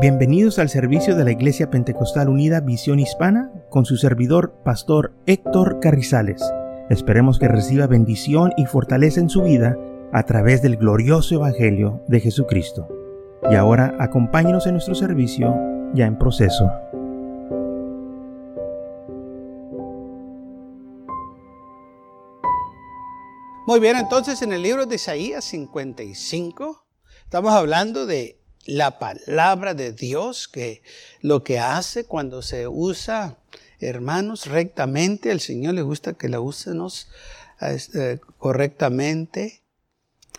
Bienvenidos al servicio de la Iglesia Pentecostal Unida Visión Hispana con su servidor, Pastor Héctor Carrizales. Esperemos que reciba bendición y fortaleza en su vida a través del glorioso Evangelio de Jesucristo. Y ahora acompáñenos en nuestro servicio ya en proceso. Muy bien, entonces en el libro de Isaías 55 estamos hablando de la palabra de Dios, que lo que hace cuando se usa, hermanos, rectamente, al Señor le gusta que la usemos eh, correctamente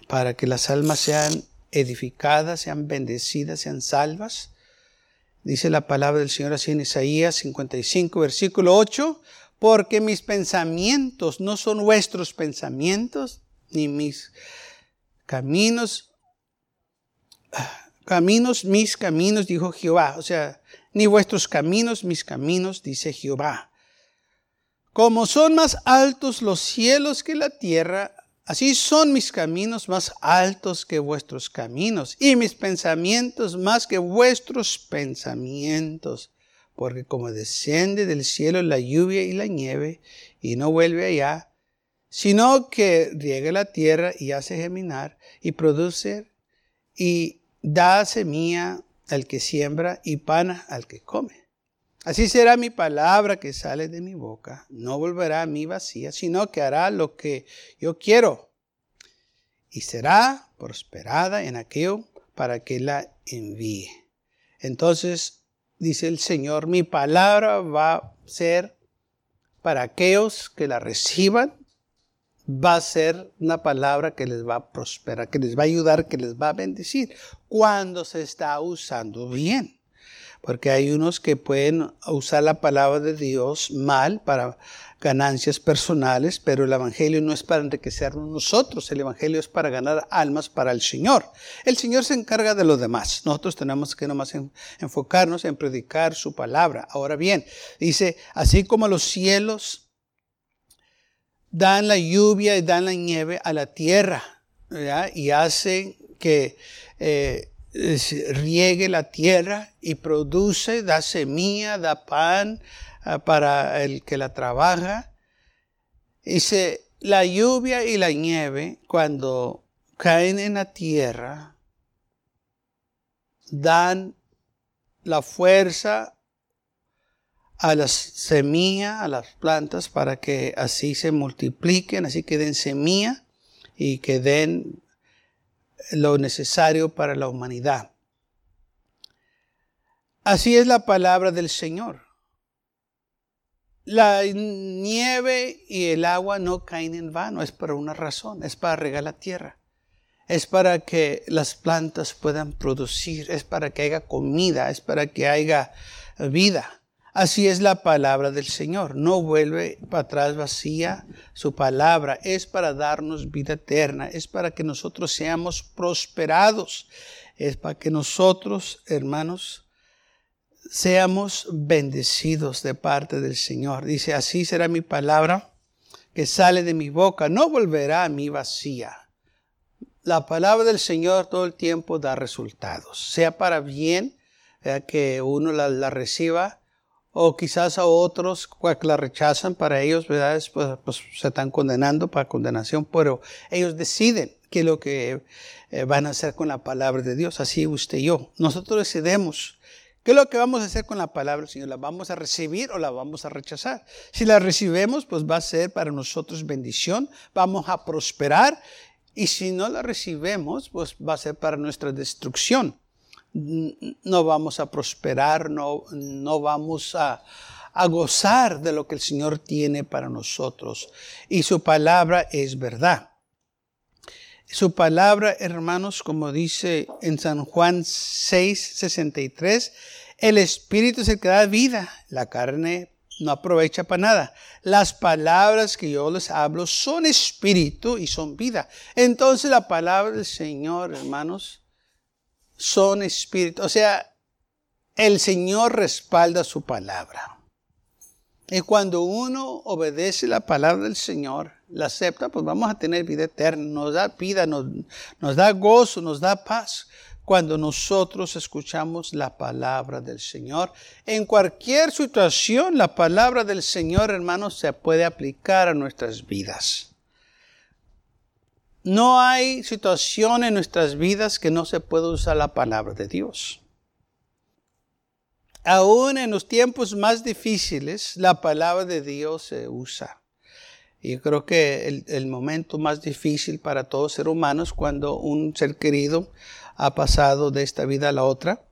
para que las almas sean edificadas, sean bendecidas, sean salvas. Dice la palabra del Señor así en Isaías 55, versículo 8, porque mis pensamientos no son vuestros pensamientos, ni mis caminos Caminos, mis caminos, dijo Jehová. O sea, ni vuestros caminos, mis caminos, dice Jehová. Como son más altos los cielos que la tierra, así son mis caminos más altos que vuestros caminos, y mis pensamientos más que vuestros pensamientos. Porque como desciende del cielo la lluvia y la nieve, y no vuelve allá, sino que riega la tierra y hace germinar, y produce, y da semilla al que siembra y pana al que come. Así será mi palabra que sale de mi boca. No volverá a mí vacía, sino que hará lo que yo quiero. Y será prosperada en aquello para que la envíe. Entonces, dice el Señor, mi palabra va a ser para aquellos que la reciban va a ser una palabra que les va a prosperar, que les va a ayudar, que les va a bendecir cuando se está usando bien. Porque hay unos que pueden usar la palabra de Dios mal para ganancias personales, pero el Evangelio no es para enriquecernos nosotros, el Evangelio es para ganar almas para el Señor. El Señor se encarga de lo demás. Nosotros tenemos que nomás enfocarnos en predicar su palabra. Ahora bien, dice, así como los cielos dan la lluvia y dan la nieve a la tierra y hacen que eh, riegue la tierra y produce, da semilla, da pan ah, para el que la trabaja. Dice, la lluvia y la nieve cuando caen en la tierra dan la fuerza a las semillas, a las plantas, para que así se multipliquen, así que den semilla y que den lo necesario para la humanidad. Así es la palabra del Señor. La nieve y el agua no caen en vano, es por una razón, es para regar la tierra, es para que las plantas puedan producir, es para que haya comida, es para que haya vida. Así es la palabra del Señor. No vuelve para atrás vacía. Su palabra es para darnos vida eterna. Es para que nosotros seamos prosperados. Es para que nosotros, hermanos, seamos bendecidos de parte del Señor. Dice, así será mi palabra que sale de mi boca. No volverá a mí vacía. La palabra del Señor todo el tiempo da resultados. Sea para bien, que uno la, la reciba o quizás a otros que la rechazan, para ellos, ¿verdad? Pues, pues, se están condenando para condenación, pero ellos deciden qué es lo que eh, van a hacer con la palabra de Dios, así usted y yo. Nosotros decidimos qué es lo que vamos a hacer con la palabra del Señor, ¿la vamos a recibir o la vamos a rechazar? Si la recibimos, pues va a ser para nosotros bendición, vamos a prosperar, y si no la recibimos, pues va a ser para nuestra destrucción no vamos a prosperar, no, no vamos a, a gozar de lo que el Señor tiene para nosotros. Y su palabra es verdad. Su palabra, hermanos, como dice en San Juan 6, 63, el Espíritu es el que da vida, la carne no aprovecha para nada. Las palabras que yo les hablo son espíritu y son vida. Entonces la palabra del Señor, hermanos, son espíritus. O sea, el Señor respalda su palabra. Y cuando uno obedece la palabra del Señor, la acepta, pues vamos a tener vida eterna, nos da vida, nos, nos da gozo, nos da paz. cuando nosotros escuchamos la palabra del Señor. En cualquier situación, la palabra del Señor, hermanos, se puede aplicar a nuestras vidas. No hay situación en nuestras vidas que no se pueda usar la palabra de Dios. Aún en los tiempos más difíciles, la palabra de Dios se usa. Y yo creo que el, el, momento más difícil para todo ser humano es cuando un ser querido ha pasado de esta vida a la otra,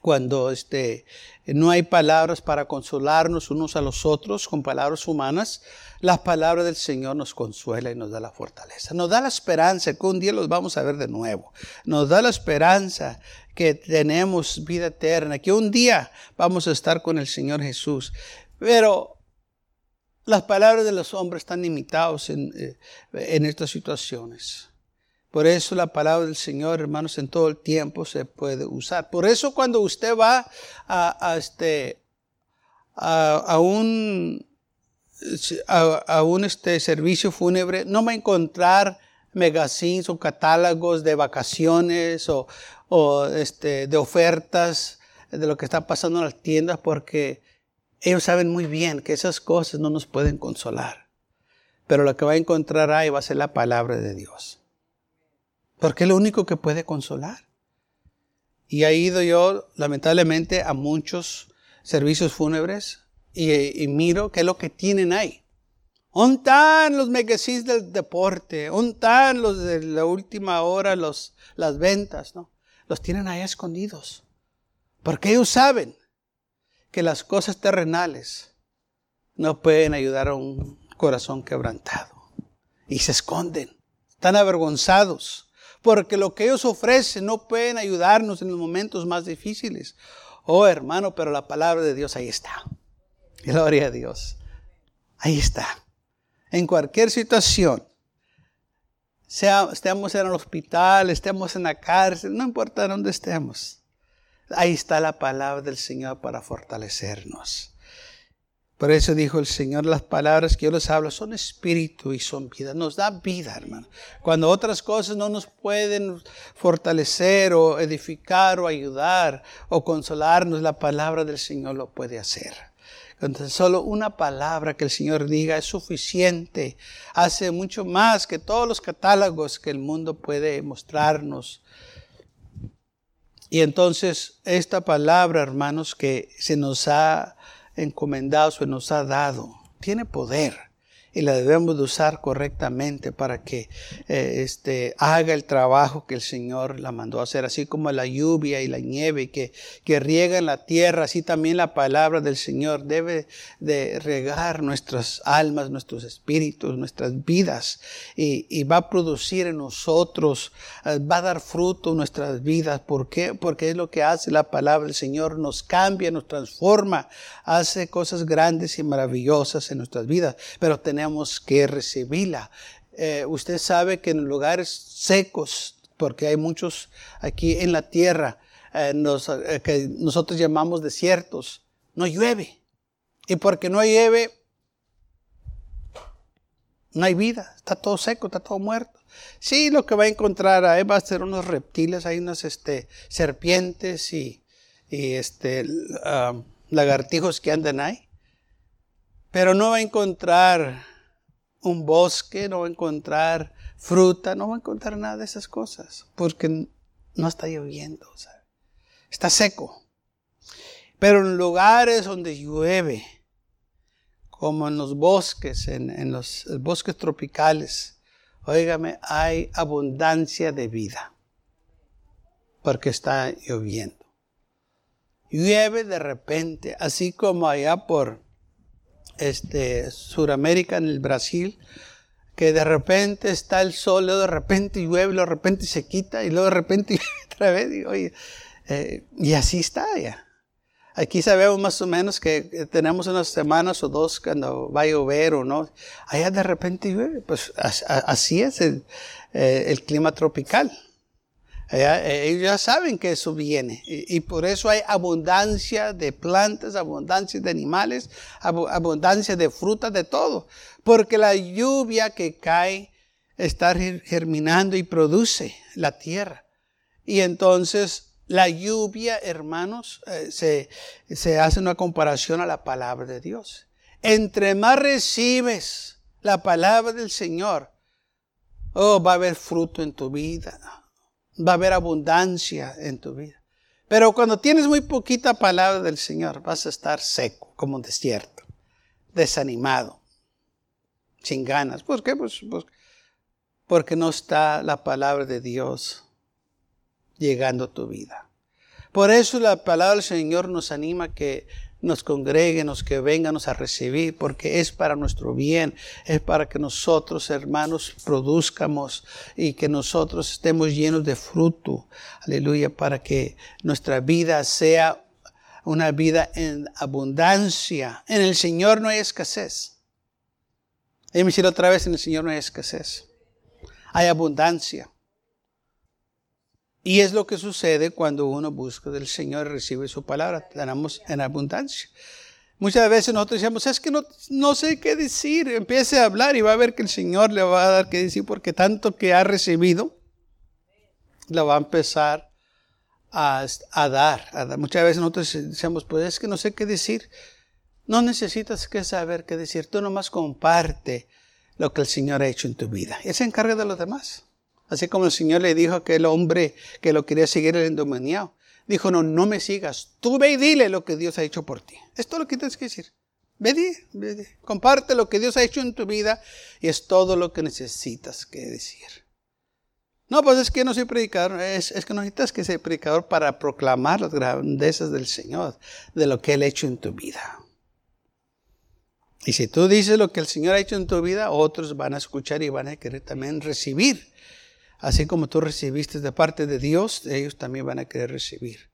cuando este, no hay palabras para consolarnos unos a los otros con palabras humanas, la palabra del Señor nos consuela y nos da la fortaleza, nos da la esperanza que un día los vamos a ver de nuevo, nos da la esperanza que tenemos vida eterna, que un día vamos a estar con el Señor Jesús. Pero las palabras de los hombres están limitadas en, eh, en estas situaciones. Por eso la palabra del Señor, hermanos, en todo el tiempo se puede usar. Por eso cuando usted va a, este, a, un, a, un este, servicio fúnebre, no va a encontrar magazines o catálogos de vacaciones o, o este, de ofertas de lo que está pasando en las tiendas porque ellos saben muy bien que esas cosas no nos pueden consolar. Pero lo que va a encontrar ahí va a ser la palabra de Dios. Porque es lo único que puede consolar. Y he ido yo, lamentablemente, a muchos servicios fúnebres y, miro qué es lo que tienen ahí. ¿Dónde están los magazines del deporte? ¿Dónde están los de la última hora, los, las ventas? ¿no? Los tienen ahí escondidos. Porque ellos saben que las cosas terrenales no pueden ayudar a un corazón quebrantado. Y se esconden, están avergonzados, porque lo que ellos ofrecen no pueden ayudarnos en los momentos más difíciles. Oh hermano, pero la palabra de Dios ahí está. Gloria a Dios. Ahí está. En cualquier situación, sea, estemos en el hospital, estemos en la cárcel, no importa dónde estemos. Ahí está la palabra del Señor para fortalecernos. Por eso dijo el Señor, las palabras que yo les hablo son espíritu y son vida. Nos da vida, hermano. Cuando otras cosas no nos pueden fortalecer o edificar o ayudar o consolarnos, la palabra del Señor lo puede hacer. Entonces, solo una palabra que el Señor diga es suficiente. Hace mucho más que todos los catálogos que el mundo puede mostrarnos y entonces esta palabra, hermanos, que se nos ha encomendado, se nos ha dado, tiene poder y la debemos de usar correctamente para que eh, este, haga el trabajo que el Señor la mandó a hacer, así como la lluvia y la nieve que, que riegan la tierra, así también la palabra del Señor debe de regar nuestras almas, nuestros espíritus, nuestras vidas y, y va a producir en nosotros, eh, va a dar fruto en nuestras vidas. ¿Por qué? Porque es lo que hace la palabra del Señor, nos cambia, nos transforma, hace cosas grandes y maravillosas en nuestras vidas, pero que recibirla. Eh, usted sabe que en lugares secos, porque hay muchos aquí en la tierra, eh, eh, que nosotros llamamos desiertos, no llueve. Y porque no llueve, no hay vida, está todo seco, está todo muerto. Sí, lo que va a encontrar ahí va a ser unos reptiles, hay unas este, serpientes y, este, ah, lagartijos que andan ahí. Pero no va a encontrar un bosque, no va a encontrar fruta, no va a encontrar nada de esas cosas, porque no está lloviendo, está seco. Pero en lugares donde llueve, como en los bosques, en, los bosques tropicales, óigame, hay abundancia de vida, porque está lloviendo. Llueve de repente, así como allá por este, Suramérica, en el Brasil, que de repente está el sol, luego de repente llueve, luego de repente se quita y luego de repente otra vez. Y, eh, y así está ya. Aquí sabemos más o menos que tenemos unas semanas o dos cuando va a llover o no. Allá de repente llueve. Pues así es el, eh, el clima tropical. Eh, ellos ya saben que eso viene y, por eso hay abundancia de plantas, abundancia de animales, abundancia de frutas, de todo. Porque la lluvia que cae está germinando y produce la tierra. Y entonces la lluvia, hermanos, eh, se, se hace una comparación a la palabra de Dios. Entre más recibes la palabra del Señor, oh, va a haber fruto en tu vida, va a haber abundancia en tu vida. Pero cuando tienes muy poquita palabra del Señor, vas a estar seco, como un desierto, desanimado, sin ganas. ¿Por qué? Pues, pues, porque no está la palabra de Dios llegando a tu vida. Por eso la palabra del Señor nos anima que nos congreguenos, que venganos a recibir, porque es para nuestro bien, es para que nosotros, hermanos, produzcamos y que nosotros estemos llenos de fruto. Aleluya, para que nuestra vida sea una vida en abundancia. En el Señor no hay escasez. Déjame decir otra vez, en el Señor no hay escasez. Hay abundancia. Y es lo que sucede cuando uno busca del Señor y recibe su palabra. Tenemos en abundancia. Muchas veces nosotros decimos, es que no, no sé qué decir. Empiece a hablar y va a ver que el Señor le va a dar qué decir porque tanto que ha recibido, lo va a empezar a, dar, Muchas veces nosotros decimos, pues es que no sé qué decir. No necesitas que saber qué decir. Tú nomás comparte lo que el Señor ha hecho en tu vida. Él se encarga de los demás. Así como el Señor le dijo a aquel hombre que lo quería seguir el endemoniado. Dijo, no, no me sigas. Tú ve y dile lo que Dios ha hecho por ti. Es todo lo que tienes que decir. Ve, ve, comparte lo que Dios ha hecho en tu vida y es todo lo que necesitas que decir. No, pues es que no soy predicador, es, es que no necesitas que sea predicador para proclamar las grandezas del Señor, de lo que Él ha hecho en tu vida. Y si tú dices lo que el Señor ha hecho en tu vida, otros van a escuchar y van a querer también recibir Así como tú recibiste de parte de Dios, ellos también van a querer recibir.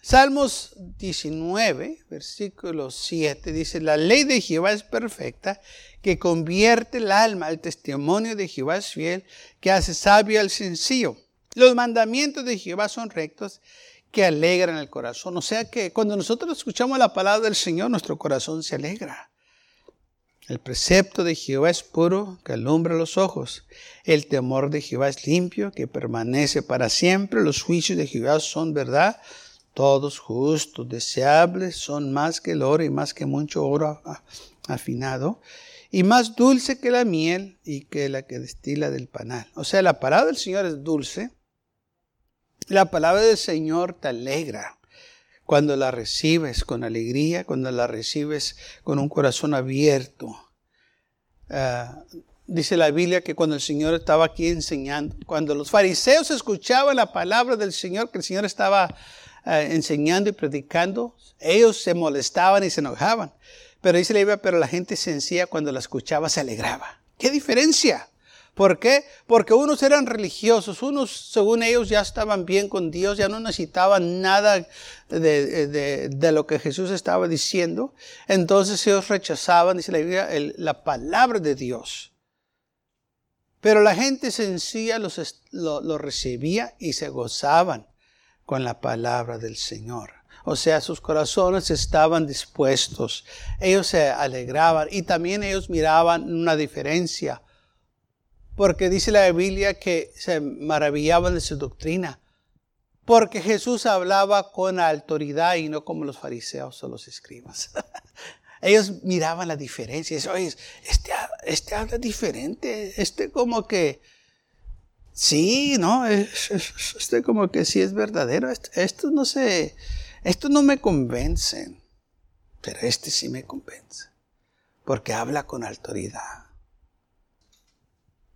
Salmos 19, versículo 7 dice, la ley de Jehová es perfecta, que convierte el alma, el testimonio de Jehová es fiel, que hace sabio al sencillo. Los mandamientos de Jehová son rectos, que alegran el corazón. O sea que cuando nosotros escuchamos la palabra del Señor, nuestro corazón se alegra. El precepto de Jehová es puro, que alumbra los ojos. El temor de Jehová es limpio, que permanece para siempre. Los juicios de Jehová son verdad, todos justos, deseables, son más que el oro y más que mucho oro afinado, y más dulce que la miel y que la que destila del panal. O sea, la palabra del Señor es dulce. La palabra del Señor te alegra cuando la recibes con alegría, cuando la recibes con un corazón abierto. Ah, dice la Biblia que cuando el Señor estaba aquí enseñando, cuando los fariseos escuchaban la palabra del Señor, que el Señor estaba ah, enseñando y predicando, ellos se molestaban y se enojaban. Pero dice la Biblia, pero la gente sencilla cuando la escuchaba se alegraba. ¿Qué diferencia? ¿Por qué? Porque unos eran religiosos, unos según ellos ya estaban bien con Dios, ya no necesitaban nada de, lo que Jesús estaba diciendo. Entonces ellos rechazaban, dice la Biblia, la palabra de Dios. Pero la gente sencilla los, lo, recibía y se gozaban con la palabra del Señor. O sea, sus corazones estaban dispuestos. Ellos se alegraban y también ellos miraban una diferencia porque dice la Biblia que se maravillaban de su doctrina, porque Jesús hablaba con autoridad y no como los fariseos o los escribas. Ellos miraban la diferencia. Dicen, Oye, este, este habla diferente, este como que, sí, ¿no? Este como que sí es verdadero. Esto, no sé, esto no me convence, pero este sí me convence, porque habla con autoridad.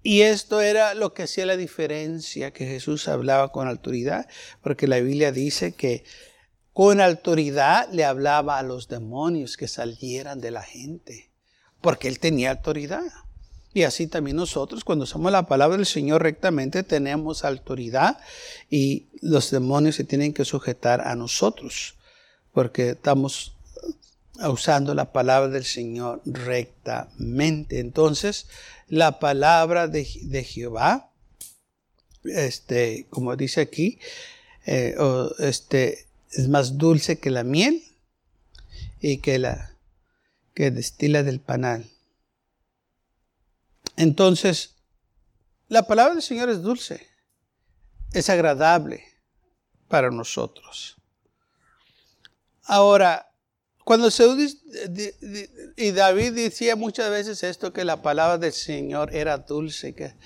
Y esto era lo que hacía la diferencia, que Jesús hablaba con autoridad, porque la Biblia dice que con autoridad le hablaba a los demonios que salieran de la gente, porque él tenía autoridad. Y así también nosotros, cuando usamos la palabra del Señor rectamente, tenemos autoridad y los demonios se tienen que sujetar a nosotros, porque estamos usando la palabra del Señor rectamente. Entonces, la palabra de, Jehová, este, como dice aquí, eh, este, es más dulce que la miel y que la que destila del panal. Entonces, la palabra del Señor es dulce. es agradable para nosotros. Ahora, cuando se y David decía muchas veces esto, que la palabra del Señor era dulce.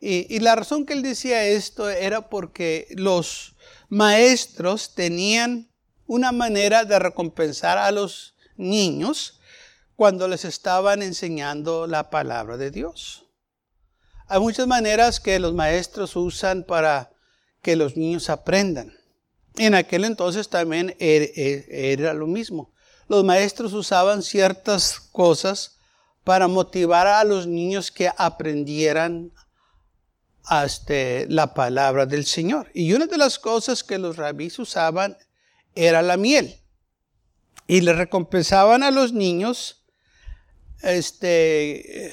Y, la razón que él decía esto era porque los maestros tenían una manera de recompensar a los niños cuando les estaban enseñando la palabra de Dios. Hay muchas maneras que los maestros usan para que los niños aprendan. En aquel entonces también er, er, era lo mismo. Los maestros usaban ciertas cosas para motivar a los niños que aprendieran este, la palabra del Señor. Y una de las cosas que los rabís usaban era la miel. Y le recompensaban a los niños este,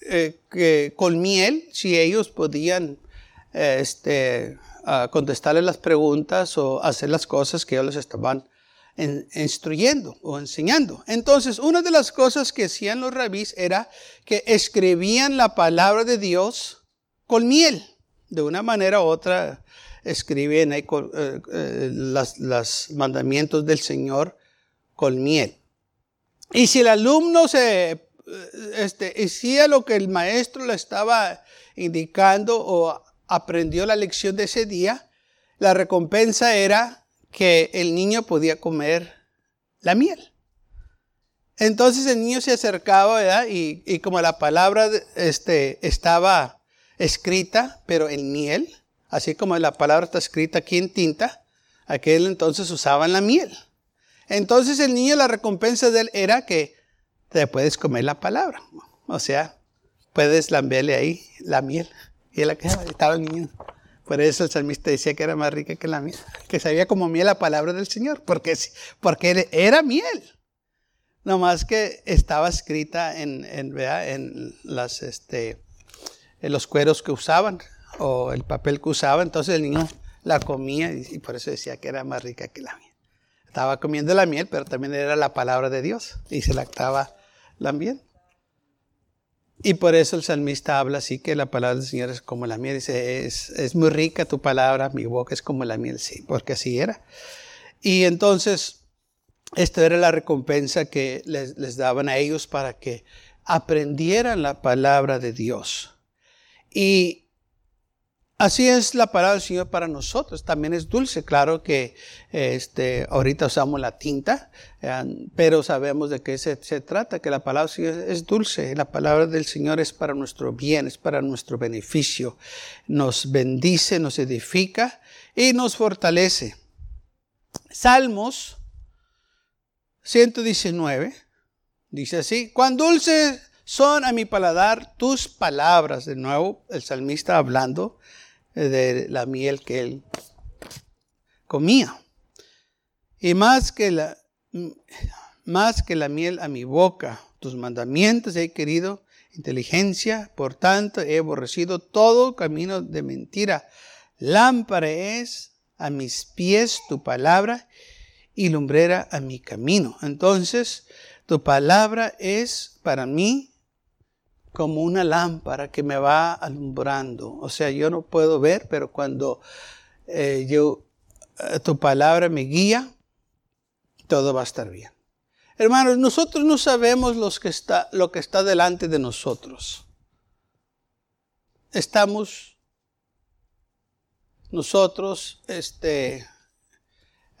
eh, con miel si ellos podían este, contestarle las preguntas o hacer las cosas que ellos les estaban instruyendo o enseñando. Entonces, una de las cosas que hacían los rabís era que escribían la palabra de Dios con miel. De una manera u otra, escribían eh, eh, los mandamientos del Señor con miel. Y si el alumno se eh, este, hacía lo que el maestro le estaba indicando o aprendió la lección de ese día, la recompensa era que el niño podía comer la miel. Entonces el niño se acercaba Y, y, como la palabra este, estaba escrita, pero en miel, así como la palabra está escrita aquí en tinta, aquel entonces usaban la miel. Entonces el niño, la recompensa de él era que te puedes comer la palabra. O sea, puedes lamberle ahí la miel. Y él estaba el niño. Por eso el salmista decía que era más rica que la miel, que sabía como miel la palabra del Señor, porque, porque era miel. No más que estaba escrita en, en, en, este, en los cueros que usaban o el papel que usaba. Entonces el niño la comía y, por eso decía que era más rica que la miel. Estaba comiendo la miel, pero también era la palabra de Dios y se la miel. Y por eso el salmista habla así que la palabra del Señor es como la miel. Dice, es, es muy rica tu palabra, mi boca es como la miel, sí, porque así era. Y entonces, esta era la recompensa que les, les daban a ellos para que aprendieran la palabra de Dios. Y Así es la palabra del Señor para nosotros. También es dulce. Claro que este, ahorita usamos la tinta, eh, pero sabemos de qué se, trata, que la palabra del Señor es dulce. La palabra del Señor es para nuestro bien, es para nuestro beneficio. Nos bendice, nos edifica y nos fortalece. Salmos 119 dice así, cuán dulces son a mi paladar tus palabras. De nuevo, el salmista hablando de la miel que él comía. Y más que la, más que la miel a mi boca, tus mandamientos he querido inteligencia, por tanto he aborrecido todo camino de mentira. Lámpara es a mis pies tu palabra y lumbrera a mi camino. Entonces, tu palabra es para mí como una lámpara que me va alumbrando. O sea, yo no puedo ver, pero cuando eh, yo, eh, tu palabra me guía, todo va a estar bien. Hermanos, nosotros no sabemos que está, lo que está delante de nosotros. Estamos nosotros, este,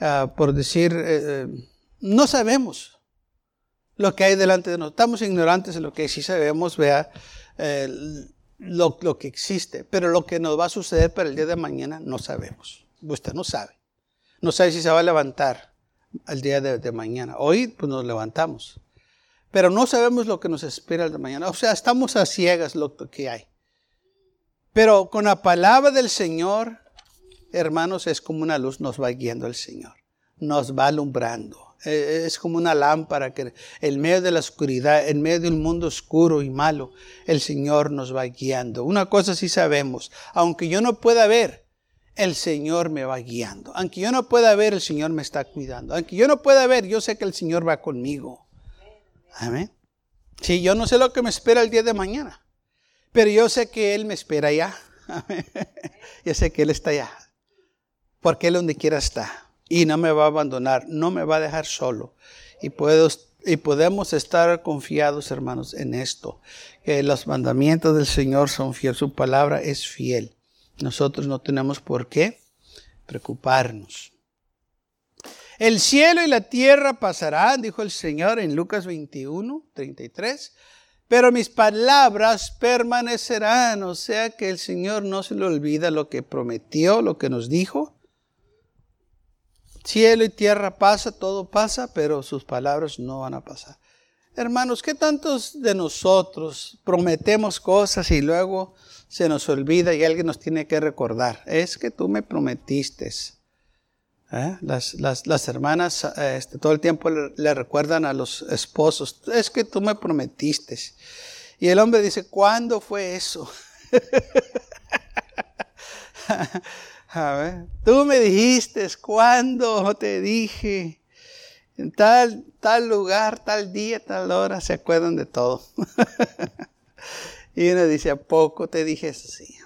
ah, por decir, eh, no sabemos lo que hay delante de nosotros. Estamos ignorantes de lo que sí sabemos, vea, eh, lo, que existe, pero lo que nos va a suceder para el día de mañana no sabemos. Usted no sabe. No sabe si se va a levantar el día de, mañana. Hoy pues nos levantamos, pero no sabemos lo que nos espera el de mañana. O sea, estamos a ciegas lo que hay. Pero con la palabra del Señor, hermanos, es como una luz, nos va guiando el Señor, nos va alumbrando es como una lámpara que en medio de la oscuridad, en medio de un mundo oscuro y malo, el Señor nos va guiando. Una cosa sí sabemos, aunque yo no pueda ver, el Señor me va guiando. Aunque yo no pueda ver, el Señor me está cuidando. Aunque yo no pueda ver, yo sé que el Señor va conmigo. Amén. Sí, yo no sé lo que me espera el día de mañana, pero yo sé que Él me espera ya. Yo sé que Él está allá. Porque Él donde quiera está. Y no me va a abandonar, no me va a dejar solo. Y, puedo, y podemos estar confiados, hermanos, en esto. Que los mandamientos del Señor son fieles. Su palabra es fiel. Nosotros no tenemos por qué preocuparnos. El cielo y la tierra pasarán, dijo el Señor en Lucas 21, 33, pero mis palabras permanecerán. O sea que el Señor no se le olvida lo que prometió, lo que nos dijo. Cielo y tierra pasa, todo pasa, pero sus palabras no van a pasar. Hermanos, ¿qué tantos de nosotros prometemos cosas y luego se nos olvida y alguien nos tiene que recordar? Es que tú me prometiste. ¿Eh? Las, las, hermanas este, todo el tiempo le, recuerdan a los esposos, es que tú me prometiste. Y el hombre dice, ¿cuándo fue eso? a ver, tú me dijiste, ¿cuándo te dije? En tal, tal lugar, tal día, tal hora, se acuerdan de todo. y uno dice, ¿a poco te dije eso? Sí.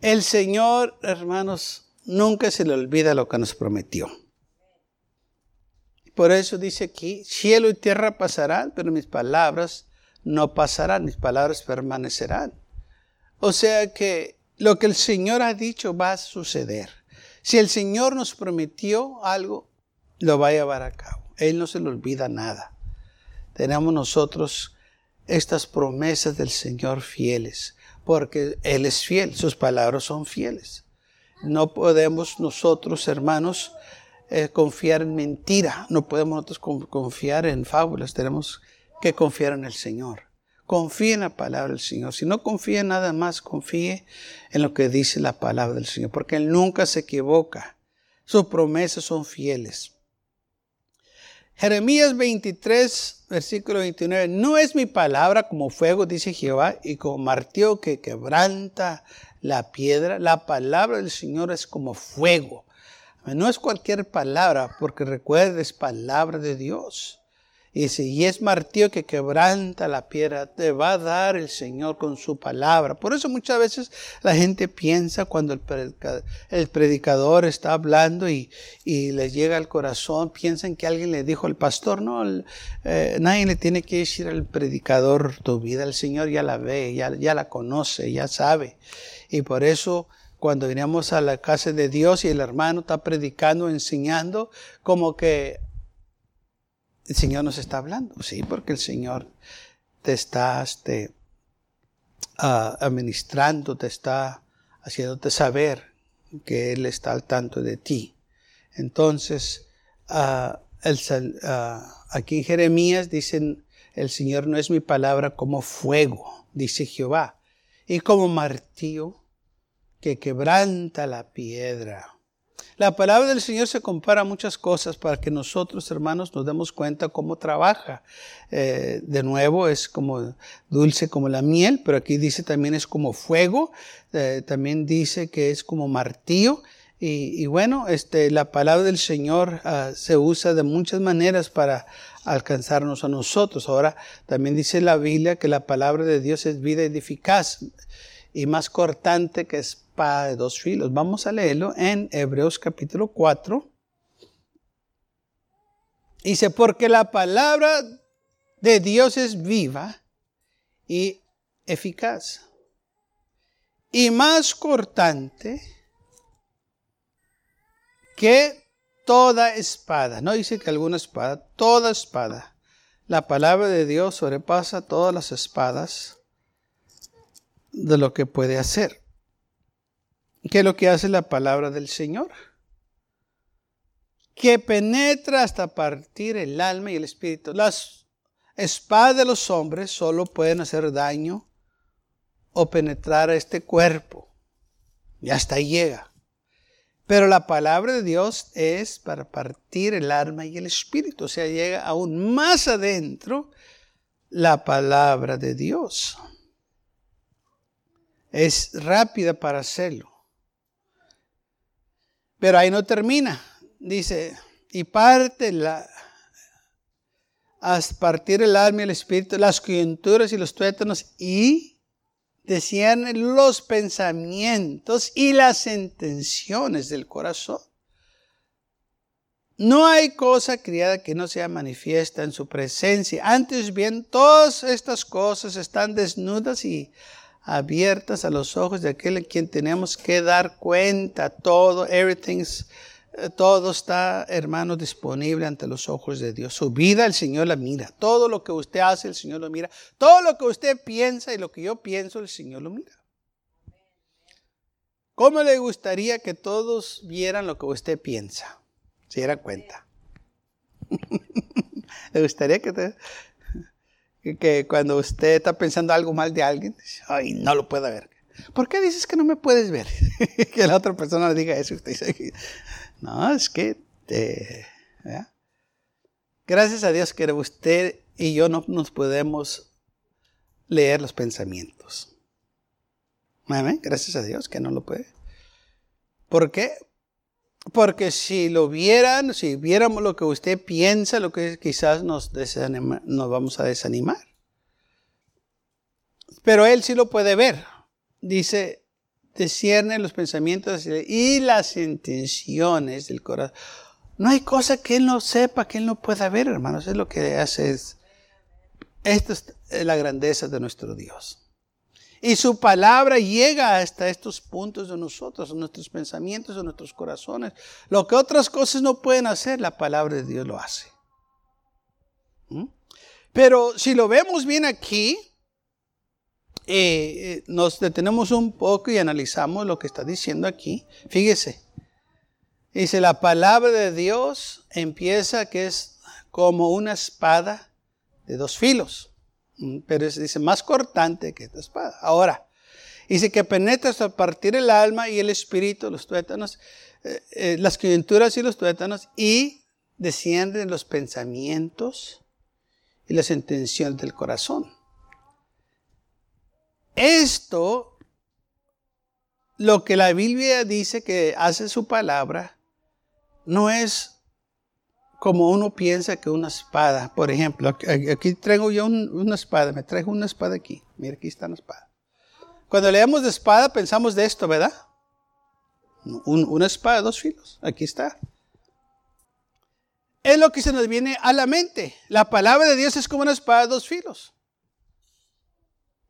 El Señor, hermanos, nunca se le olvida lo que nos prometió. Por eso dice aquí, cielo y tierra pasarán, pero mis palabras no pasarán, mis palabras permanecerán. O sea que lo que el Señor ha dicho va a suceder. Si el Señor nos prometió algo, lo va a llevar a cabo. Él no se le olvida nada. Tenemos nosotros estas promesas del Señor fieles, porque Él es fiel, sus palabras son fieles. No podemos nosotros, hermanos, eh, confiar en mentira. No podemos nosotros confiar en fábulas. Tenemos que confiar en el Señor. Confíe en la palabra del Señor. Si no confía en nada más, confíe en lo que dice la palabra del Señor, porque Él nunca se equivoca. Sus promesas son fieles. Jeremías 23, versículo 29. No es mi palabra como fuego, dice Jehová, y como martillo que quebranta la piedra. La palabra del Señor es como fuego. No es cualquier palabra, porque recuerda, es palabra de Dios. Y si es martillo que quebranta la piedra, te va a dar el Señor con su palabra. Por eso muchas veces la gente piensa cuando el predicador, está hablando y, y les llega al corazón, piensan que alguien le dijo al pastor, no, eh, nadie le tiene que decir al predicador tu vida, el Señor ya la ve, ya, ya la conoce, ya sabe. Y por eso cuando venimos a la casa de Dios y el hermano está predicando, enseñando, como que el Señor nos está hablando. Sí, porque el Señor te está este, uh, administrando, te está haciéndote saber que Él está al tanto de ti. Entonces, uh, el, uh, aquí en Jeremías dicen, el Señor no es mi palabra como fuego, dice Jehová y como martillo que quebranta la piedra. La palabra del Señor se compara a muchas cosas para que nosotros, hermanos, nos demos cuenta cómo trabaja. Eh, de nuevo, es como dulce como la miel, pero aquí dice también es como fuego, eh, también dice que es como martillo. Y, bueno, este, la palabra del Señor ah, se usa de muchas maneras para alcanzarnos a nosotros. Ahora también dice la Biblia que la palabra de Dios es vida eficaz y más cortante que espada de dos filos. Vamos a leerlo en Hebreos capítulo 4. Dice, porque la palabra de Dios es viva y eficaz y más cortante que toda espada. No dice que alguna espada, toda espada. La palabra de Dios sobrepasa todas las espadas de lo que puede hacer. ¿Qué es lo que hace la palabra del Señor? Que penetra hasta partir el alma y el espíritu. Las espadas de los hombres solo pueden hacer daño o penetrar a este cuerpo. Y hasta ahí llega. Pero la palabra de Dios es para partir el alma y el espíritu. O sea, llega aún más adentro la palabra de Dios. Es rápida para hacerlo. Pero ahí no termina. Dice, y parte la, partir el alma y el espíritu, las coyunturas y los tuétanos y discierne los pensamientos y las intenciones del corazón. No hay cosa criada que no sea manifiesta en su presencia. Antes bien, todas estas cosas están desnudas y abiertas a los ojos de aquel en quien tenemos que dar cuenta. Todo, everything's, eh, todo está, hermano, disponible ante los ojos de Dios. Su vida el Señor la mira. Todo lo que usted hace, el Señor lo mira. Todo lo que usted piensa y lo que yo pienso, el Señor lo mira. ¿Cómo le gustaría que todos vieran lo que usted piensa? Si dieran cuenta. le gustaría que te, que cuando usted está pensando algo mal de alguien, ay, no lo puede ver. ¿Por qué dices que no me puedes ver? que la otra persona le diga eso. Usted dice, no, es que, gracias a Dios que usted y yo no nos podemos leer los pensamientos. Gracias a Dios que no lo puede. ¿Por qué? Porque si lo vieran, si viéramos lo que usted piensa, lo que quizás nos, nos vamos a desanimar. Pero él sí lo puede ver. Dice, discierne los pensamientos y las intenciones del corazón. No hay cosa que él no sepa, que él no pueda ver, hermanos. Es lo que hace. Es, esto es la grandeza de nuestro Dios. Y su palabra llega hasta estos puntos de nosotros, nuestros pensamientos, en nuestros corazones. Lo que otras cosas no pueden hacer, la palabra de Dios lo hace. ¿Mm? Pero si lo vemos bien aquí, eh, eh, nos detenemos un poco y analizamos lo que está diciendo aquí. Fíjese, dice la palabra de Dios empieza que es como una espada de dos filos. Mm, pero dice más cortante que esta espada. Ahora, dice que penetra hasta partir el alma y el espíritu, los tuétanos, eh, eh, las coyunturas y los tuétanos, y descienden los pensamientos y las intenciones del corazón. Esto, lo que la Biblia dice que hace su palabra, no es como uno piensa que una espada, por ejemplo, aquí, traigo yo una espada, me traigo una espada aquí, mira aquí está una espada. Cuando leemos de espada pensamos de esto, ¿verdad? una espada, dos filos, aquí está. Es lo que se nos viene a la mente. La palabra de Dios es como una espada, dos filos.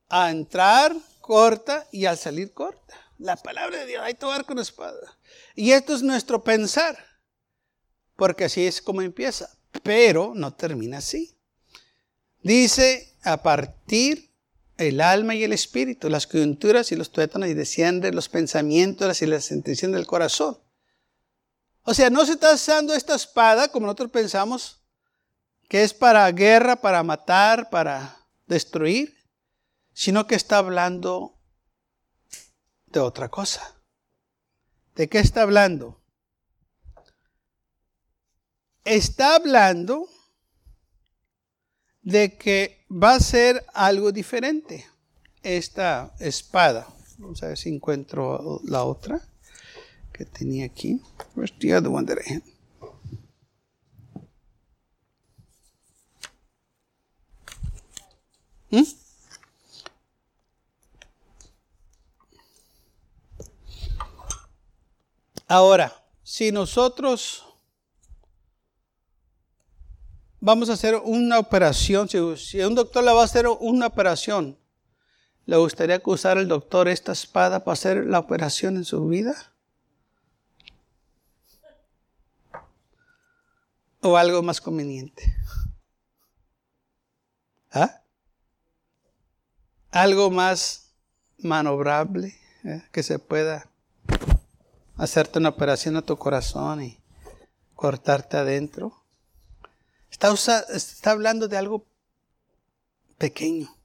A entrar corta y al salir corta. La palabra de Dios, hay que con espada. Y esto es nuestro pensar porque así es como empieza, pero no termina así. Dice, a partir el alma y el espíritu, las coyunturas y los tuétanos y desciende los pensamientos y las intenciones del corazón. O sea, no se está usando esta espada como nosotros pensamos, que es para guerra, para matar, para destruir, sino que está hablando de otra cosa. ¿De qué está hablando? Está hablando de que va a ser algo diferente esta espada. Vamos a ver si encuentro la otra que tenía aquí. I ¿Mm? Ahora, si nosotros vamos a hacer una operación, si, un doctor le va a hacer una operación, ¿le gustaría que usara el doctor esta espada para hacer la operación en su vida? ¿O algo más conveniente? ¿Ah? Algo más manobrable, ¿eh? que se pueda hacerte una operación a tu corazón y cortarte adentro. Está, hablando de algo pequeño.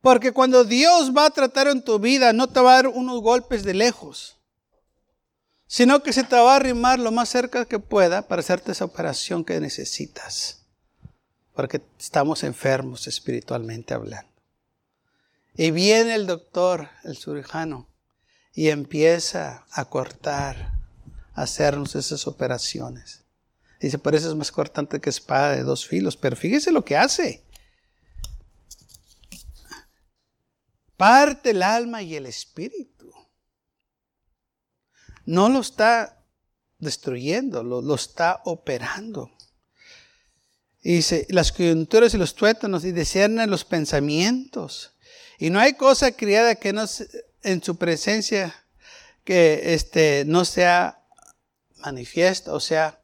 Porque cuando Dios va a tratar en tu vida, no te va a dar unos golpes de lejos, sino que se te va a arrimar lo más cerca que pueda para hacerte esa operación que necesitas. Porque estamos enfermos espiritualmente hablando. Y viene el doctor, el cirujano, y empieza a cortar, a hacernos esas operaciones. Dice, es más cortante que espada de dos filos. Pero fíjese lo que hace. parte el alma y el espíritu. No lo está destruyendo, lo, está operando. Y dice, las coyunturas y los tuétanos y disciernen los pensamientos. Y no hay cosa criada que no en su presencia que este no sea manifiesta, o sea,